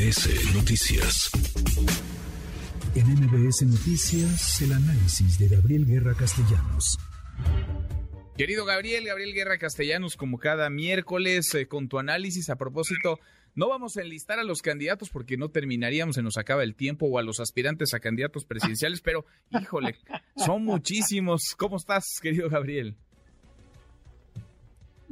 MBS Noticias. En MBS Noticias, el análisis de Gabriel Guerra Castellanos. Querido Gabriel, Gabriel Guerra Castellanos, como cada miércoles, eh, con tu análisis a propósito, no vamos a enlistar a los candidatos porque no terminaríamos, se nos acaba el tiempo, o a los aspirantes a candidatos presidenciales, pero híjole, son muchísimos. ¿Cómo estás, querido Gabriel?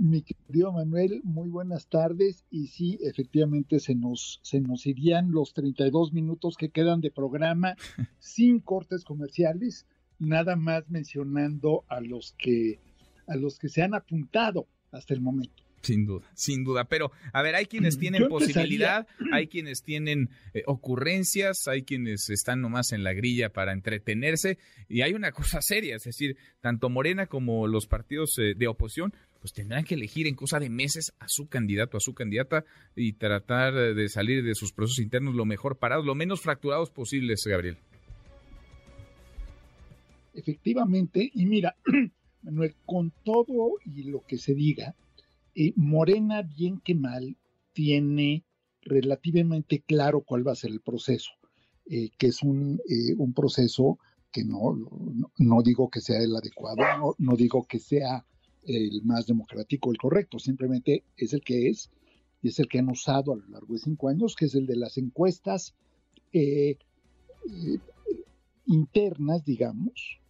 Mi querido Manuel, muy buenas tardes. Y sí, efectivamente se nos, se nos irían los 32 minutos que quedan de programa sin cortes comerciales, nada más mencionando a los que, a los que se han apuntado hasta el momento. Sin duda, sin duda. Pero, a ver, hay quienes tienen posibilidad, hay quienes tienen eh, ocurrencias, hay quienes están nomás en la grilla para entretenerse, y hay una cosa seria, es decir, tanto Morena como los partidos eh, de oposición, pues tendrán que elegir en cosa de meses a su candidato, a su candidata, y tratar de salir de sus procesos internos lo mejor parados, lo menos fracturados posibles, Gabriel. Efectivamente, y mira, Manuel, con todo y lo que se diga, Morena, bien que mal, tiene relativamente claro cuál va a ser el proceso, eh, que es un, eh, un proceso que no, no, digo que sea el adecuado, no, digo que sea el más democrático, el correcto, simplemente es el que es y es el que han usado a lo largo de cinco años, que es el de las encuestas eh, internas, digamos,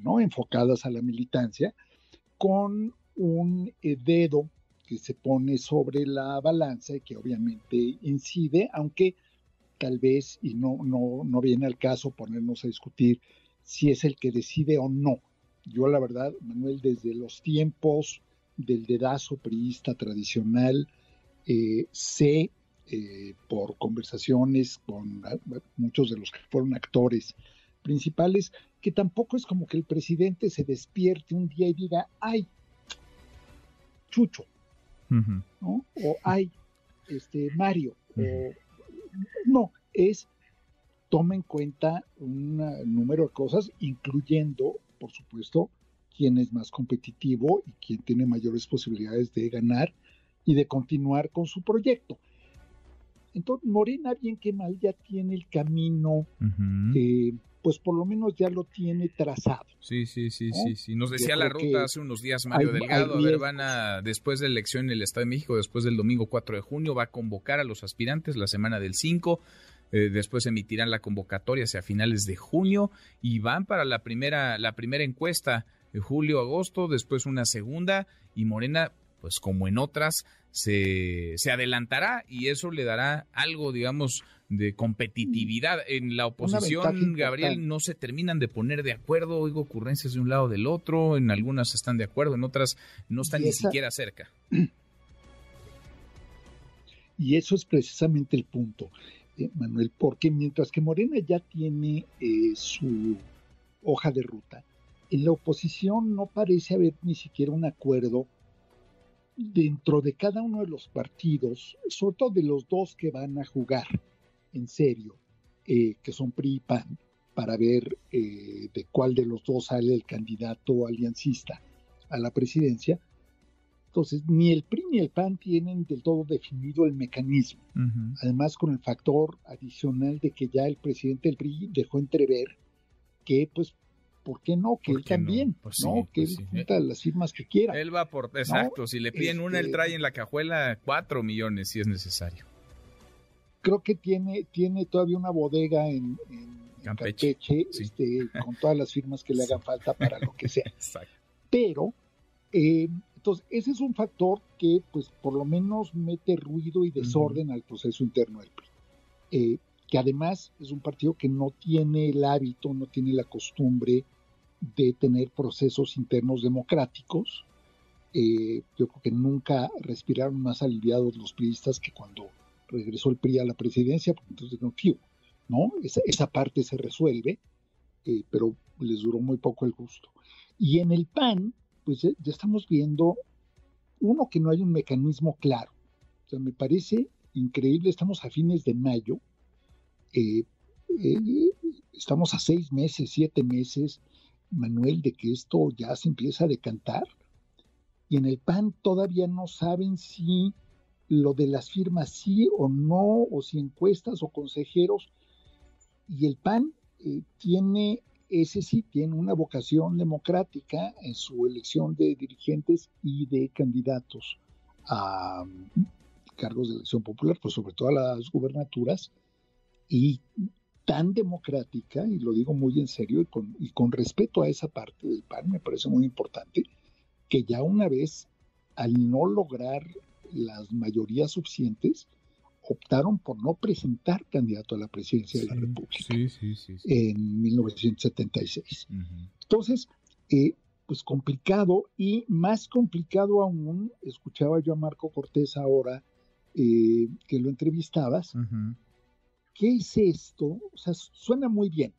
no enfocadas a la militancia, con un dedo que se pone sobre la balanza y que obviamente incide, aunque tal vez, y no, no, no viene al caso ponernos a discutir si es el que decide o no. Yo la verdad, Manuel, desde los tiempos del dedazo priista tradicional, eh, sé eh, por conversaciones con muchos de los que fueron actores principales, que tampoco es como que el presidente se despierte un día y diga, ay, Chucho, ¿no? O hay este Mario, no, es toma en cuenta un número de cosas, incluyendo, por supuesto, quién es más competitivo y quién tiene mayores posibilidades de ganar y de continuar con su proyecto. Entonces, Morena, bien que mal, ya tiene el camino pues por lo menos ya lo tiene trazado. Sí, sí, sí, sí, sí. Nos decía la ruta hace unos días Mario Delgado, a ver, van a, después de la elección en el Estado de México, después del domingo 4 de junio, va a convocar a los aspirantes la semana del 5, eh, después emitirán la convocatoria hacia finales de junio y van para la primera, la primera encuesta de julio-agosto, después una segunda y Morena pues como en otras, se, se, adelantará y eso le dará algo, digamos, de competitividad. En la oposición, Gabriel, no se terminan de poner de acuerdo, oigo ocurrencias de un lado del otro, en algunas están de acuerdo, en otras no están ni siquiera cerca. Y eso es precisamente el punto, Manuel, porque mientras que Morena ya tiene eh, su hoja de ruta, en la oposición no parece haber ni siquiera un acuerdo dentro de cada uno de los partidos, sobre todo de los dos que van a jugar en serio, eh, que son PRI y PAN, para ver eh, de cuál de los dos sale el candidato aliancista a la presidencia. Entonces, ni el PRI ni el PAN tienen del todo definido el mecanismo. Además, con el factor adicional de que ya el presidente del PRI dejó entrever que pues ¿por qué no? Que él también, pues ¿no? que pues él junta las firmas que quiera. Él va por, exacto, si le piden una, él este trae en la cajuela cuatro millones si es necesario. Creo que tiene, tiene todavía una bodega en, Campeche, este, con todas las firmas que le hagan falta para lo que sea. Exacto. Pero, eh, entonces, ese es un factor que, pues, por lo menos mete ruido y desorden al proceso interno del PRI. Eh, que además es un partido que no tiene el hábito, no tiene la costumbre de tener procesos internos democráticos. Eh, yo creo que nunca respiraron más aliviados los priistas que cuando regresó el PRI a la presidencia, porque entonces no, ¿no? Esa, esa parte se resuelve, eh, pero les duró muy poco el gusto. Y en el PAN, pues ya, estamos viendo, uno, que no hay un mecanismo claro. O sea, me parece increíble, estamos a fines de mayo, eh, estamos a seis meses, siete meses Manuel, de que esto ya se empieza a decantar. Y en el PAN todavía no saben si lo de las firmas sí o no, o si encuestas o consejeros. Y el PAN eh, tiene, ese sí, tiene una vocación democrática en su elección de dirigentes y de candidatos a mm, cargos de elección popular, pues sobre todo a las gubernaturas, y tan democrática, y lo digo muy en serio y con, y con respeto a esa parte del PAN, me parece muy importante, que ya una vez, al no lograr las mayorías suficientes, optaron por no presentar candidato a la presidencia de la República en 1976. Entonces, eh, pues complicado y más complicado aún, escuchaba yo a Marco Cortés ahora eh, que lo entrevistabas, ¿qué es esto? O sea, suena muy bien,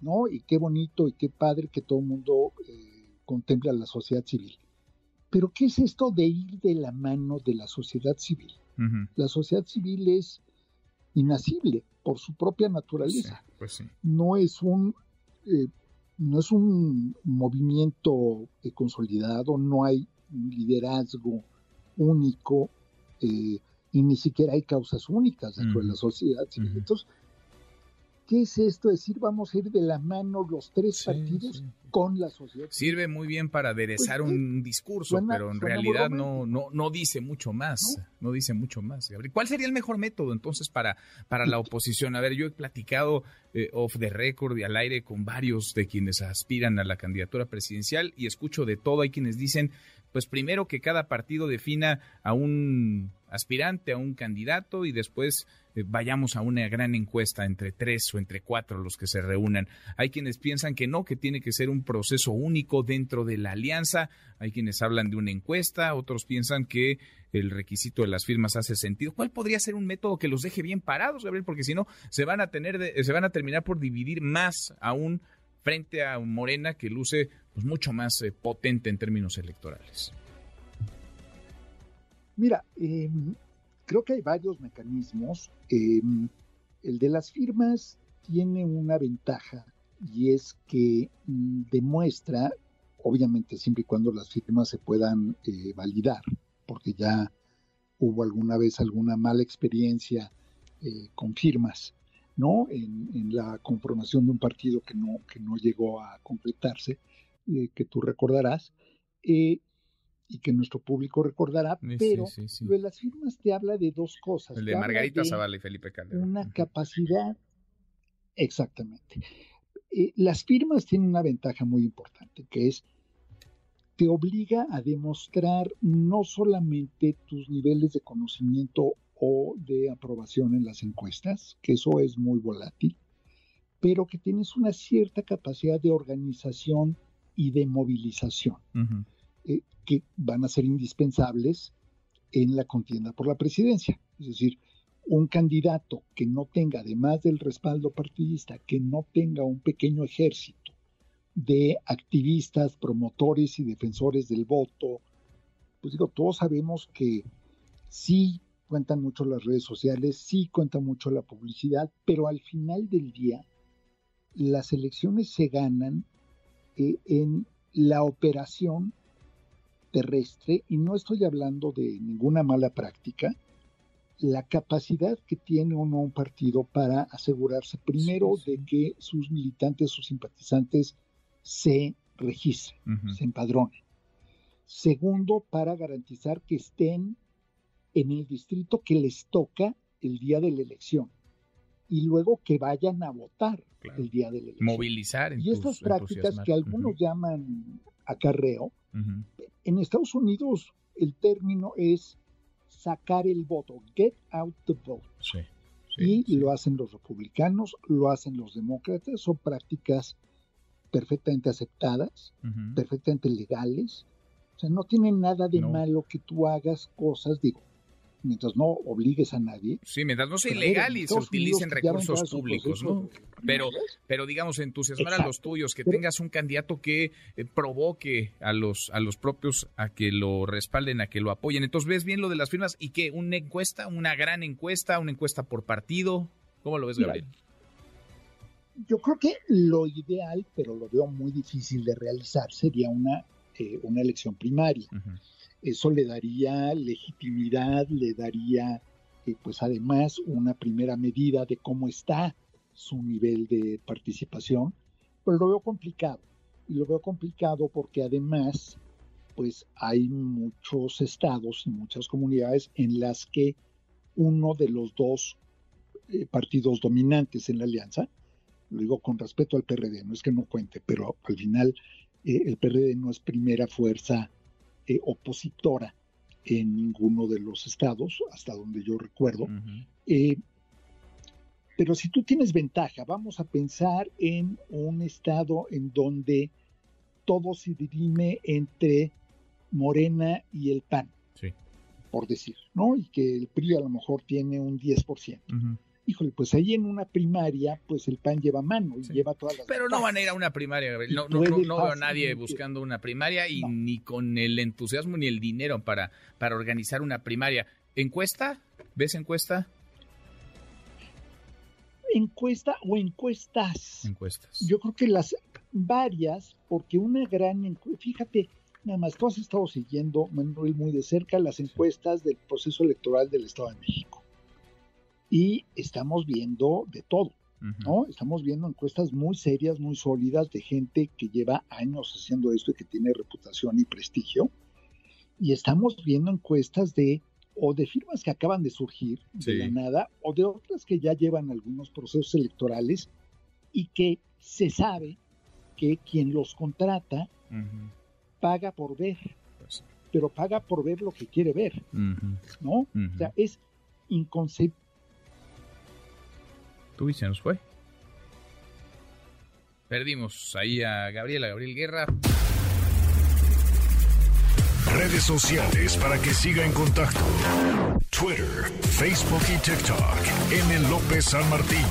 ¿no? Y qué bonito y qué padre que todo el mundo eh, contempla la sociedad civil. Pero ¿qué es esto de ir de la mano de la sociedad civil? La sociedad civil es inacible por su propia naturaleza. Pues no es un eh, no es un movimiento eh, consolidado, no hay liderazgo único eh, y ni siquiera hay causas únicas dentro de la sociedad civil. Entonces, ¿Qué es esto? Es decir, vamos a ir de la mano los tres partidos con la sociedad. Sirve muy bien para aderezar pues un discurso, pero en realidad no, no, no dice mucho más. ¿No? dice mucho más. ¿Cuál sería el mejor método entonces para, para la oposición? A ver, yo he platicado eh, off the record y al aire con varios de quienes aspiran a la candidatura presidencial y escucho de todo. Hay quienes dicen, pues primero que cada partido defina a un aspirante, a un candidato y después eh, vayamos a una gran encuesta entre tres o entre cuatro los que se reúnan. Hay quienes piensan que no, que tiene que ser un proceso único dentro de la alianza. Hay quienes hablan de una encuesta, otros piensan que el requisito de las firmas hace sentido. ¿Cuál podría ser un método que los deje bien parados, Gabriel? Porque si no, se van a tener, se van a terminar por dividir más aún frente a Morena que luce pues, mucho más eh, potente en términos electorales. Mira, em, creo que hay varios mecanismos. Em, el de las firmas tiene una ventaja y es que mm, demuestra, obviamente siempre y cuando las firmas se puedan eh, validar, porque ya hubo alguna vez alguna mala experiencia eh, con firmas, ¿no? En, la conformación de un partido que no, que no llegó a completarse, eh, que tú recordarás y que nuestro público recordará, pero lo de las firmas te habla de dos cosas. El de Margarita Zavala y Felipe Calderón. Una capacidad, exactamente. Eh, las firmas tienen una ventaja muy importante, que es te obliga a demostrar no solamente tus niveles de conocimiento o de aprobación en las encuestas, que eso es muy volátil, pero que tienes una cierta capacidad de organización y de movilización. Eh, que van a ser indispensables en la contienda por la presidencia. Es decir, un candidato que no tenga, además del respaldo partidista, que no tenga un pequeño ejército de activistas, promotores y defensores del voto, pues digo, todos sabemos que sí cuentan mucho las redes sociales, sí cuenta mucho la publicidad, pero al final del día las elecciones se ganan eh, en la operación terrestre, y no estoy hablando de ninguna mala práctica, la capacidad que tiene uno un partido para asegurarse primero de que sus militantes, sus simpatizantes se registren, se empadronen. Segundo, para garantizar que estén en el distrito que les toca el día de la elección y luego que vayan a votar el día de la elección. Movilizar. y estas prácticas que algunos llaman acarreo, en Estados Unidos el término es sacar el voto, get out the vote. y lo hacen los republicanos, lo hacen los demócratas, son prácticas perfectamente aceptadas, perfectamente legales. O sea, no tiene nada de malo que tú hagas cosas, digo, mientras no obligues a nadie. Sí, mientras no sea ilegal y se utilicen recursos públicos, ¿no? Pero, pero digamos, entusiasmar a los tuyos, que tengas un candidato que eh, provoque a los, a los propios a que lo respalden, a que lo apoyen. Entonces, ¿ves bien lo de las firmas? ¿Y qué? ¿Una encuesta? ¿Una gran encuesta? ¿Una encuesta por partido? ¿Cómo lo ves, Gabriel? Yo creo que lo ideal, pero lo veo muy difícil de realizar, sería una, eh, una elección primaria. Eso le daría legitimidad, le daría, eh, pues además, una primera medida de cómo está su nivel de participación, pero lo veo complicado. Y lo veo complicado porque además, pues hay muchos estados y muchas comunidades en las que uno de los dos eh, partidos dominantes en la alianza, lo digo con respeto al PRD, no es que no cuente, pero al final eh, el PRD no es primera fuerza eh, opositora en ninguno de los estados, hasta donde yo recuerdo. pero si tú tienes ventaja, vamos a pensar en un estado en donde todo se dirime entre Morena y el PAN, por decir, ¿no? Y que el PRI a lo mejor tiene un 10%. Híjole, pues ahí en una primaria, pues el PAN lleva mano y lleva todas las. Pero no van a ir a una primaria, Gabriel. No, no, no, veo a nadie buscando una primaria y ni con el entusiasmo ni el dinero para, para organizar una primaria. ¿Encuesta? ¿Ves encuesta? Encuesta o encuestas. Encuestas. Yo creo que las varias, porque una gran encuesta, fíjate, nada más, tú has estado siguiendo, Manuel, muy de cerca las encuestas del proceso electoral del Estado de México. Y estamos viendo de todo, ¿no? Estamos viendo encuestas muy serias, muy sólidas de gente que lleva años haciendo esto y que tiene reputación y prestigio. Y estamos viendo encuestas de o de firmas que acaban de surgir de la nada, o de otras que ya llevan algunos procesos electorales y que se sabe que quien los contrata paga por ver, pues pero paga por ver lo que quiere ver, ¿no? O sea, es inconcebible. Tú y se nos fue. Perdimos ahí a Gabriela, Gabriel Guerra. Redes sociales para que siga en contacto: Twitter, Facebook y TikTok. M. López San Martín.